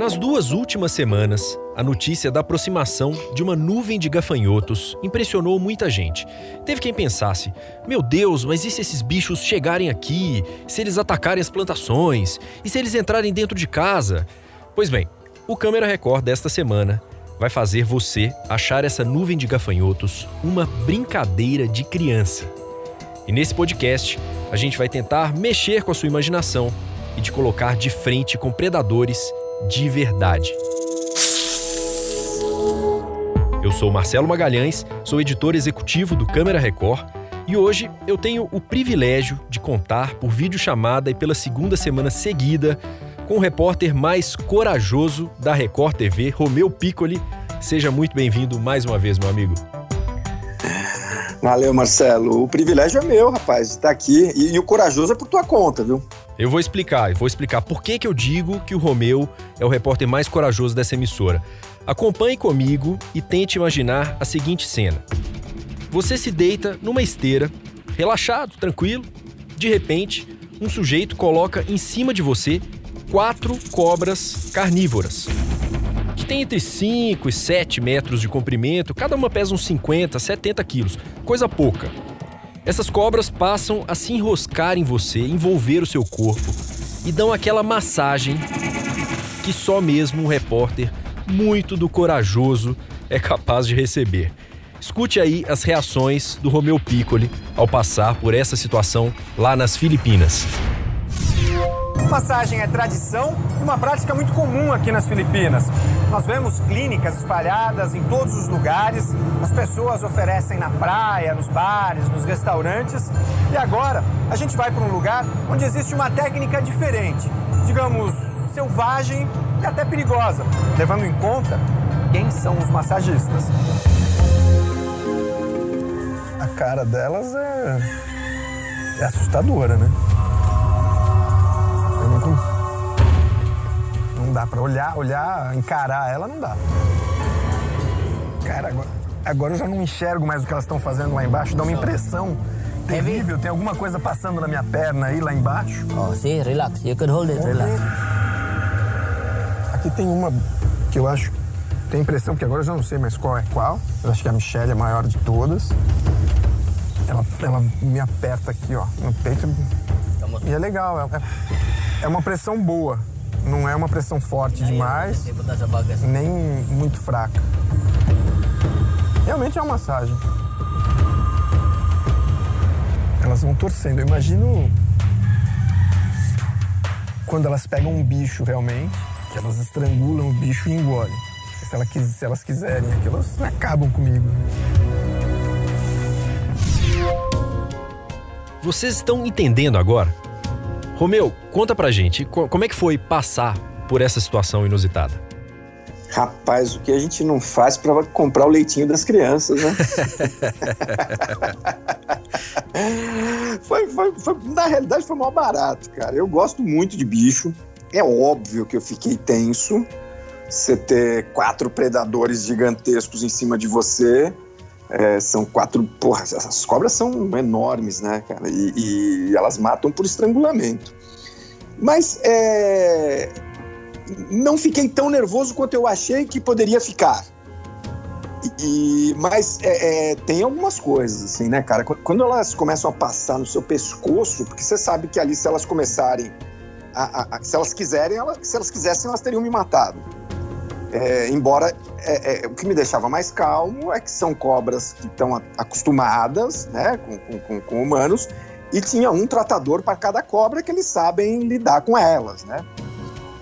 Nas duas últimas semanas, a notícia da aproximação de uma nuvem de gafanhotos impressionou muita gente. Teve quem pensasse: meu Deus, mas e se esses bichos chegarem aqui? Se eles atacarem as plantações? E se eles entrarem dentro de casa? Pois bem, o Câmera Record desta semana vai fazer você achar essa nuvem de gafanhotos uma brincadeira de criança. E nesse podcast, a gente vai tentar mexer com a sua imaginação e te colocar de frente com predadores de verdade. Eu sou Marcelo Magalhães, sou editor executivo do Câmera Record e hoje eu tenho o privilégio de contar por videochamada e pela segunda semana seguida com o repórter mais corajoso da Record TV, Romeu Piccoli. Seja muito bem-vindo mais uma vez, meu amigo. Valeu, Marcelo. O privilégio é meu, rapaz, de estar aqui. E, e, o corajoso é por tua conta, viu? Eu vou explicar, eu vou explicar por que, que eu digo que o Romeu é o repórter mais corajoso dessa emissora. Acompanhe comigo e tente imaginar a seguinte cena. Você se deita numa esteira, relaxado, tranquilo. De repente, um sujeito coloca em cima de você quatro cobras carnívoras que tem entre 5 e 7 metros de comprimento, cada uma pesa uns 50, 70 quilos, coisa pouca. Essas cobras passam a se enroscar em você, envolver o seu corpo e dão aquela massagem que só mesmo um repórter muito do corajoso é capaz de receber. Escute aí as reações do Romeu Piccoli ao passar por essa situação lá nas Filipinas. Massagem é tradição e uma prática muito comum aqui nas Filipinas. Nós vemos clínicas espalhadas em todos os lugares, as pessoas oferecem na praia, nos bares, nos restaurantes. E agora a gente vai para um lugar onde existe uma técnica diferente, digamos, selvagem e até perigosa, levando em conta quem são os massagistas. A cara delas é, é assustadora, né? Não dá pra olhar, olhar, encarar ela, não dá. Cara, agora, agora eu já não enxergo mais o que elas estão fazendo lá embaixo, dá uma impressão terrível. Tem alguma coisa passando na minha perna aí, lá embaixo. Oh, sim, relax. You can hold it, relax. Aqui tem uma que eu acho. Tem impressão, que agora eu já não sei mais qual é qual. Eu acho que a Michelle é a maior de todas. Ela, ela me aperta aqui, ó, no peito. E é legal, é, é uma pressão boa. Não é uma pressão forte demais, nem muito fraca. Realmente é uma massagem. Elas vão torcendo. Eu imagino quando elas pegam um bicho realmente, que elas estrangulam o bicho e engolem. Se, ela, se elas quiserem, aqui, elas acabam comigo. Vocês estão entendendo agora? Romeu, conta pra gente, como é que foi passar por essa situação inusitada? Rapaz, o que a gente não faz para comprar o leitinho das crianças, né? foi, foi, foi, na realidade foi mal barato, cara. Eu gosto muito de bicho. É óbvio que eu fiquei tenso. Você ter quatro predadores gigantescos em cima de você. É, são quatro. Porra, essas cobras são enormes, né, cara? E, e elas matam por estrangulamento. Mas é, não fiquei tão nervoso quanto eu achei que poderia ficar. E, mas é, é, tem algumas coisas, assim, né, cara? Quando elas começam a passar no seu pescoço, porque você sabe que ali, se elas começarem, a, a, a, se elas quiserem, se elas quisessem, elas teriam me matado. É, embora é, é, o que me deixava mais calmo é que são cobras que estão acostumadas né, com, com, com, humanos e tinha um tratador para cada cobra que eles sabem lidar com elas, né?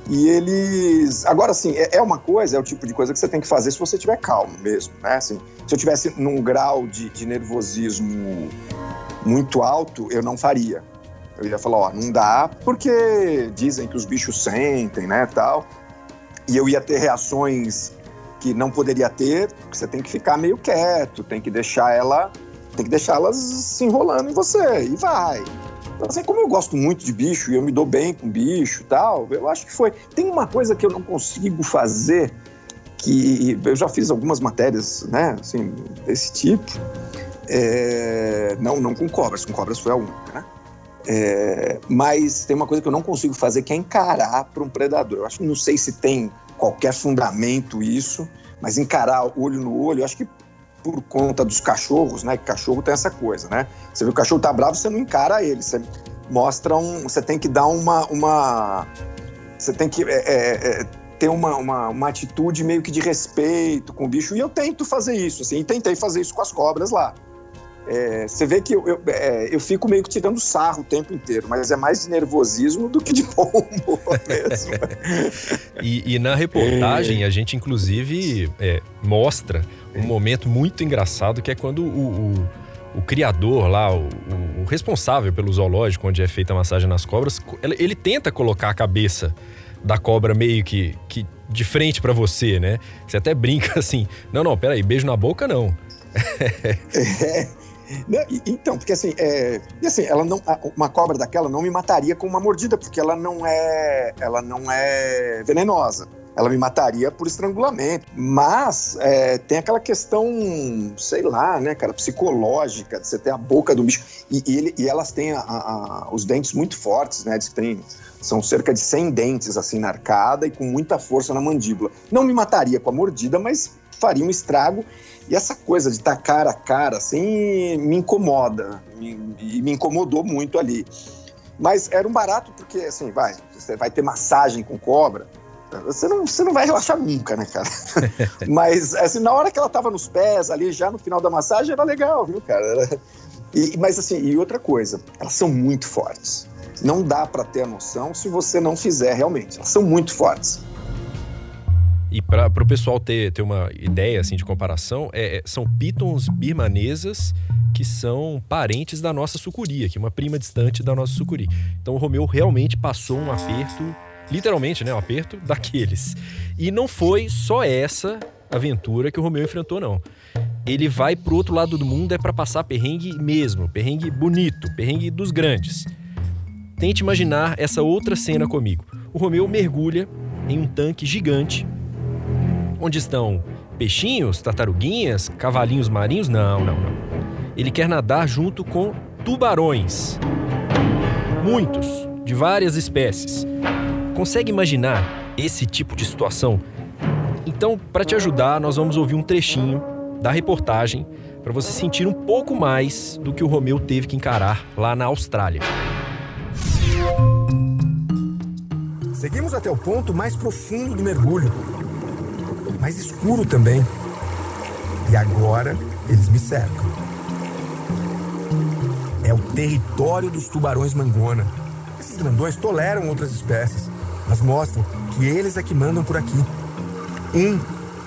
E eles. Agora, assim, é, é, uma coisa, é o tipo de coisa que você tem que fazer se você estiver calmo mesmo, né? Assim, se eu tivesse num grau de, de nervosismo muito alto, eu não faria. Eu ia falar, ó, não dá, porque dizem que os bichos sentem, né, tal. E eu ia ter reações que não poderia ter, você tem que ficar meio quieto, tem que deixar ela, tem que deixar elas se enrolando em você e vai. Então, assim, como eu gosto muito de bicho e eu me dou bem com bicho tal, eu acho que foi. Tem uma coisa que eu não consigo fazer, que eu já fiz algumas matérias, né, assim, desse tipo. É, não, não com cobras, com cobras foi a única, né? É, mas tem uma coisa que eu não consigo fazer que é encarar para um predador. Eu acho que não sei se tem qualquer fundamento isso, mas encarar olho no olho, acho que por conta dos cachorros, né? Que cachorro tem essa coisa, né? Você vê o cachorro tá bravo, você não encara ele, você mostra um. Você tem que dar uma. uma você tem que é, é, é, ter uma, uma, uma, atitude meio que de respeito com o bicho. E eu tento fazer isso, assim, e tentei fazer isso com as cobras lá. É, você vê que eu, eu, é, eu, fico meio que tirando sarro o tempo inteiro, mas é mais de nervosismo do que de bom humor mesmo. e, e, na reportagem, a gente inclusive é, mostra um momento muito engraçado que é quando o, o, o criador lá, o, o, responsável pelo zoológico onde é feita a massagem nas cobras, ele, ele tenta colocar a cabeça da cobra meio que, que de frente para você, né? Você até brinca assim: não, não, peraí, beijo na boca não. é, não, então, porque assim, é, e assim, ela não, uma cobra daquela não me mataria com uma mordida, porque ela não é, ela não é venenosa. Ela me mataria por estrangulamento. Mas é, tem aquela questão, sei lá, né, cara, psicológica, de você ter a boca do bicho. E, e, ele, e elas têm a, a, os dentes muito fortes, né? Diz que tem, são cerca de 100 dentes, assim, na arcada e com muita força na mandíbula. Não me mataria com a mordida, mas faria um estrago. E essa coisa de estar cara a cara, assim, me incomoda. E me incomodou muito ali. Mas era um barato porque, assim, vai, você vai ter massagem com cobra, você não, você não vai relaxar nunca, né, cara? mas, assim, na hora que ela tava nos pés, ali, já no final da massagem, era legal, viu, cara? E, mas, assim, e outra coisa, elas são muito fortes. Não dá para ter a noção se você não fizer realmente. Elas são muito fortes. E para o pessoal ter, ter uma ideia assim de comparação, é, é, são pitons birmanesas que são parentes da nossa sucuri, que é uma prima distante da nossa sucuri. Então o Romeu realmente passou um aperto, literalmente, né, um aperto daqueles. E não foi só essa aventura que o Romeu enfrentou, não. Ele vai pro outro lado do mundo é para passar perrengue mesmo, perrengue bonito, perrengue dos grandes. Tente imaginar essa outra cena comigo. O Romeu mergulha em um tanque gigante onde estão peixinhos, tartaruguinhas, cavalinhos marinhos? Não, não, não. Ele quer nadar junto com tubarões. Muitos, de várias espécies. Consegue imaginar esse tipo de situação? Então, para te ajudar, nós vamos ouvir um trechinho da reportagem para você sentir um pouco mais do que o Romeu teve que encarar lá na Austrália. Seguimos até o ponto mais profundo do mergulho, mais escuro também. E agora eles me cercam. É o território dos tubarões mangona. Esses grandões toleram outras espécies, mas mostram que eles é que mandam por aqui. Um,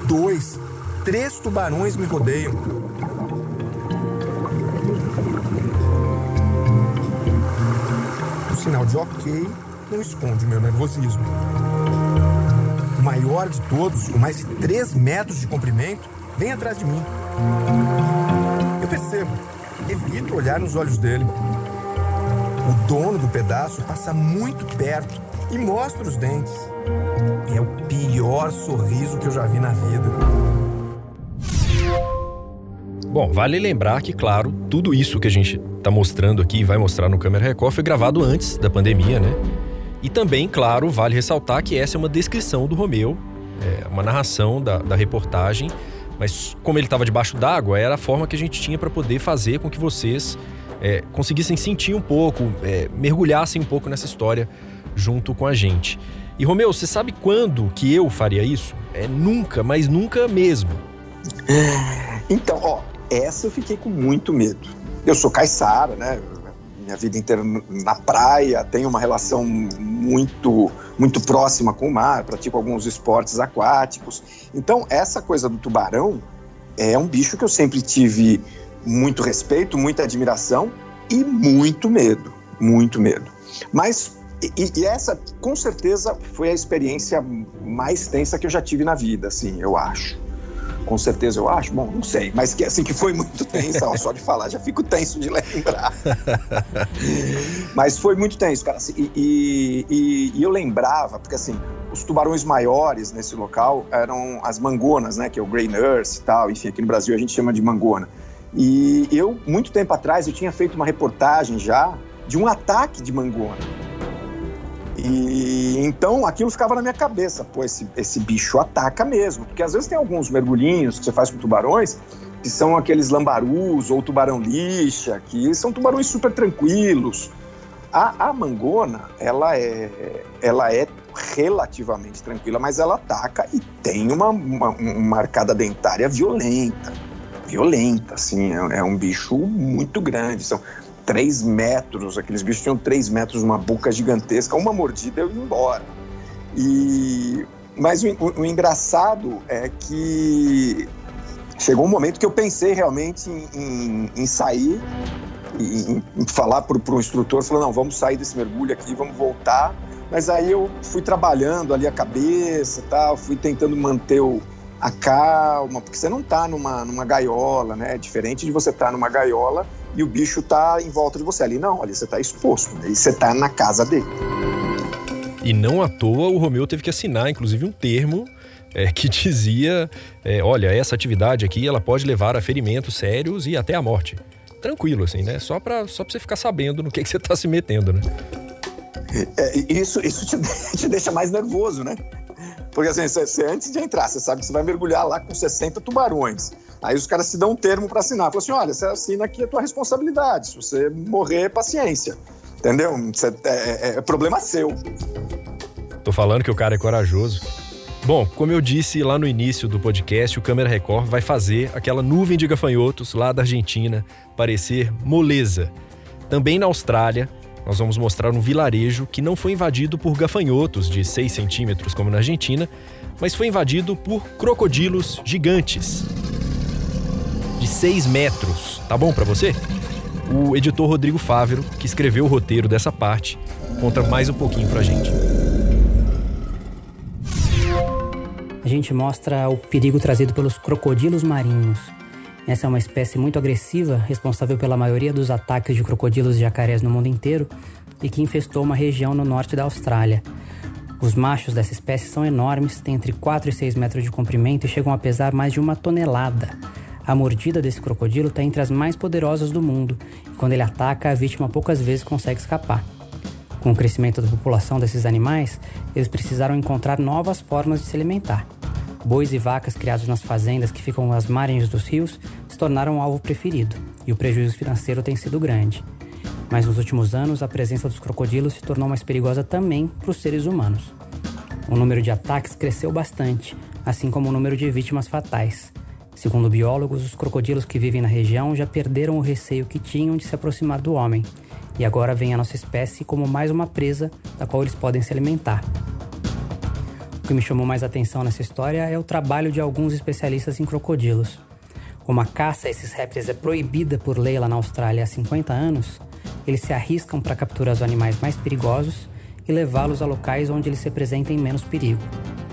dois, três tubarões me rodeiam. O sinal de ok não esconde o meu nervosismo. O maior de todos, com mais de 3 metros de comprimento, vem atrás de mim. Eu percebo, evito olhar nos olhos dele. O dono do pedaço passa muito perto e mostra os dentes. É o pior sorriso que eu já vi na vida. Bom, vale lembrar que, claro, tudo isso que a gente está mostrando aqui e vai mostrar no Câmera Record foi gravado antes da pandemia, né? E também, claro, vale ressaltar que essa é uma descrição do Romeu, é uma narração da, da reportagem, mas como ele estava debaixo d'água, era a forma que a gente tinha para poder fazer com que vocês é, conseguissem sentir um pouco, é, mergulhassem um pouco nessa história junto com a gente. E Romeu, você sabe quando que eu faria isso? É nunca, mas nunca mesmo. Então, ó, essa eu fiquei com muito medo. Eu sou caiçara, né? minha vida inteira na praia, tenho uma relação muito muito próxima com o mar, pratico alguns esportes aquáticos. Então, essa coisa do tubarão é um bicho que eu sempre tive muito respeito, muita admiração e muito medo, muito medo. Mas e, e, essa, com certeza, foi a experiência mais tensa que eu já tive na vida, assim, eu acho com certeza eu acho. Bom, não sei, mas que assim que foi muito tenso, ó, só de falar já fico tenso de lembrar. mas foi muito tenso, cara. Assim, e, e, e, eu lembrava, porque assim, os tubarões maiores nesse local eram as mangonas, né? Que é o Grey Nurse e tal. Enfim, aqui no Brasil a gente chama de mangona. E eu, muito tempo atrás, eu tinha feito uma reportagem já de um ataque de mangona. E então aquilo ficava na minha cabeça, pô, esse, esse bicho ataca mesmo. Porque às vezes tem alguns mergulhinhos que você faz com tubarões que são aqueles lambarus ou tubarão lixa, que são tubarões super tranquilos. A, a mangona, ela é, ela é relativamente tranquila, mas ela ataca e tem uma, uma, uma arcada dentária violenta. Violenta, assim, é, é um bicho muito grande. São três metros, aqueles bichos tinham três metros, uma boca gigantesca, uma mordida eu ia embora. E, mas o, o, o engraçado é que chegou um momento que eu pensei realmente em, em, em sair em, em falar para o instrutor, falou, não, vamos sair desse mergulho aqui, vamos voltar. Mas aí eu fui trabalhando ali a cabeça tal, fui tentando manter o, a calma, porque você não está numa, numa gaiola, né? É diferente de você estar tá numa gaiola e o bicho está em volta de você. Ali não, ali você está exposto, né? e você está na casa dele. E não à toa o Romeu teve que assinar, inclusive, um termo é, que dizia: é, olha, essa atividade aqui ela pode levar a ferimentos sérios e até a morte. Tranquilo, assim, né? Só para só pra você ficar sabendo no que, que você está se metendo, né? É, isso isso te, te deixa mais nervoso, né? Porque assim, você, antes de entrar, você sabe que você vai mergulhar lá com 60 tubarões. Aí os caras te dão um termo para assinar. Falam assim: olha, você assina aqui a tua responsabilidade. Se você morrer, paciência. Entendeu? Você, é, é, é problema seu. Tô falando que o cara é corajoso. Bom, como eu disse lá no início do podcast, o Câmera Record vai fazer aquela nuvem de gafanhotos lá da Argentina parecer moleza. Também na Austrália, nós vamos mostrar um vilarejo que não foi invadido por gafanhotos de 6 centímetros, como na Argentina, mas foi invadido por crocodilos gigantes de 6 metros. Tá bom para você? O editor Rodrigo Fávero, que escreveu o roteiro dessa parte, conta mais um pouquinho pra gente. a gente mostra o perigo trazido pelos crocodilos marinhos. Essa é uma espécie muito agressiva, responsável pela maioria dos ataques de crocodilos e jacarés no mundo inteiro e que infestou uma região no norte da Austrália. Os machos dessa espécie são enormes, têm entre 4 e 6 metros de comprimento e chegam a pesar mais de uma tonelada. A mordida desse crocodilo está entre as mais poderosas do mundo e quando ele ataca, a vítima poucas vezes consegue escapar. Com o crescimento da população desses animais, eles precisaram encontrar novas formas de se alimentar. Bois e vacas criados nas fazendas que ficam às margens dos rios tornaram um alvo preferido, e o prejuízo financeiro tem sido grande. Mas nos últimos anos, a presença dos crocodilos se tornou mais perigosa também para os seres humanos. O número de ataques cresceu bastante, assim como o número de vítimas fatais. Segundo biólogos, os crocodilos que vivem na região já perderam o receio que tinham de se aproximar do homem e agora vem a nossa espécie como mais uma presa da qual eles podem se alimentar. O que me chamou mais atenção nessa história é o trabalho de alguns especialistas em crocodilos. Como a caça a esses répteis é proibida por lei lá na Austrália há 50 anos, eles se arriscam para capturar os animais mais perigosos e levá-los a locais onde eles se apresentem menos perigo.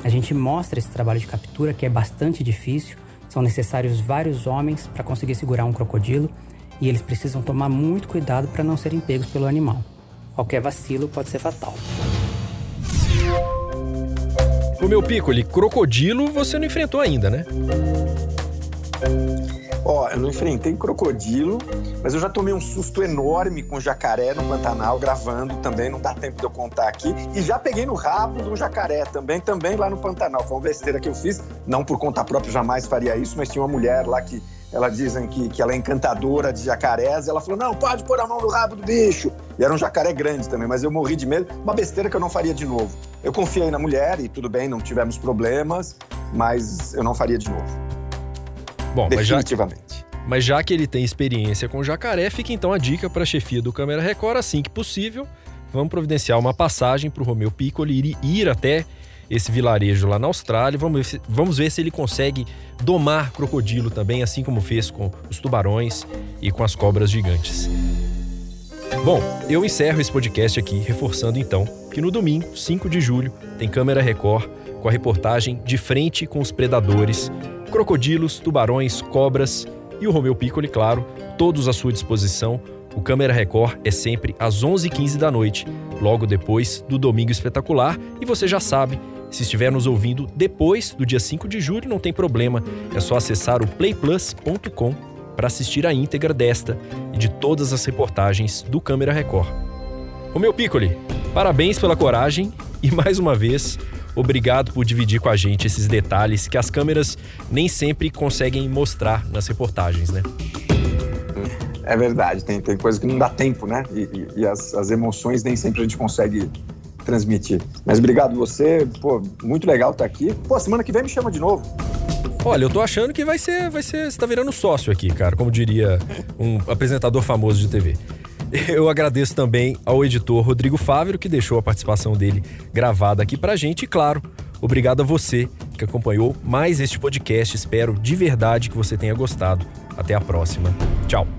A gente mostra esse trabalho de captura que é bastante difícil, são necessários vários homens para conseguir segurar um crocodilo e eles precisam tomar muito cuidado para não serem pegos pelo animal. Qualquer vacilo pode ser fatal. O meu Piccoli, crocodilo você não enfrentou ainda, né? Eu não enfrentei crocodilo, mas eu já tomei um susto enorme com jacaré no Pantanal, gravando também, não dá tempo de eu contar aqui. E já peguei no rabo de um jacaré também, também lá no Pantanal. Foi uma besteira que eu fiz, não por conta própria, jamais faria isso, mas tinha uma mulher lá que ela dizem que, que ela é encantadora de jacarés, e ela falou, não, pode pôr a mão no rabo do bicho. E era um jacaré grande também, mas eu morri de medo, uma besteira que eu não faria de novo. Eu confiei na mulher e tudo bem, não tivemos problemas, mas eu não faria de novo. Bom, definitivamente. Mas já, que ele tem experiência com jacaré, fica então a dica para a chefia do Câmera Record, assim que possível, vamos providenciar uma passagem para o Romeu Piccoli ir, até esse vilarejo lá na Austrália. Vamos ver, se, vamos ver se ele consegue domar crocodilo também, assim como fez com os tubarões e com as cobras gigantes. Bom, eu encerro esse podcast aqui reforçando então que no domingo, 5 de julho, tem Câmera Record com a reportagem De Frente com os Predadores, crocodilos, tubarões, cobras e o Romeu Piccoli, claro, todos à sua disposição. O Câmera Record é sempre às 11h15 da noite, logo depois do Domingo Espetacular, e você já sabe, se estiver nos ouvindo depois do dia 5 de julho, não tem problema, é só acessar o playplus.com para assistir a íntegra desta e de todas as reportagens do Câmera Record. O meu Piccoli, Parabéns pela coragem e mais uma vez, obrigado por dividir com a gente esses detalhes que as câmeras nem sempre conseguem mostrar nas reportagens, né? É verdade, tem, tem coisa que não dá tempo, né? E, e, e as, as emoções nem sempre a gente consegue transmitir. Mas obrigado você, pô, muito legal estar aqui. Pô, semana que vem me chama de novo. Olha, eu tô achando que vai ser, vai ser, você tá virando sócio aqui, cara, como diria um apresentador famoso de TV. Eu agradeço também ao editor Rodrigo Fávero, que deixou a participação dele gravada aqui pra gente. E claro, obrigado a você que acompanhou mais este podcast. Espero de verdade que você tenha gostado. Até a próxima. Tchau.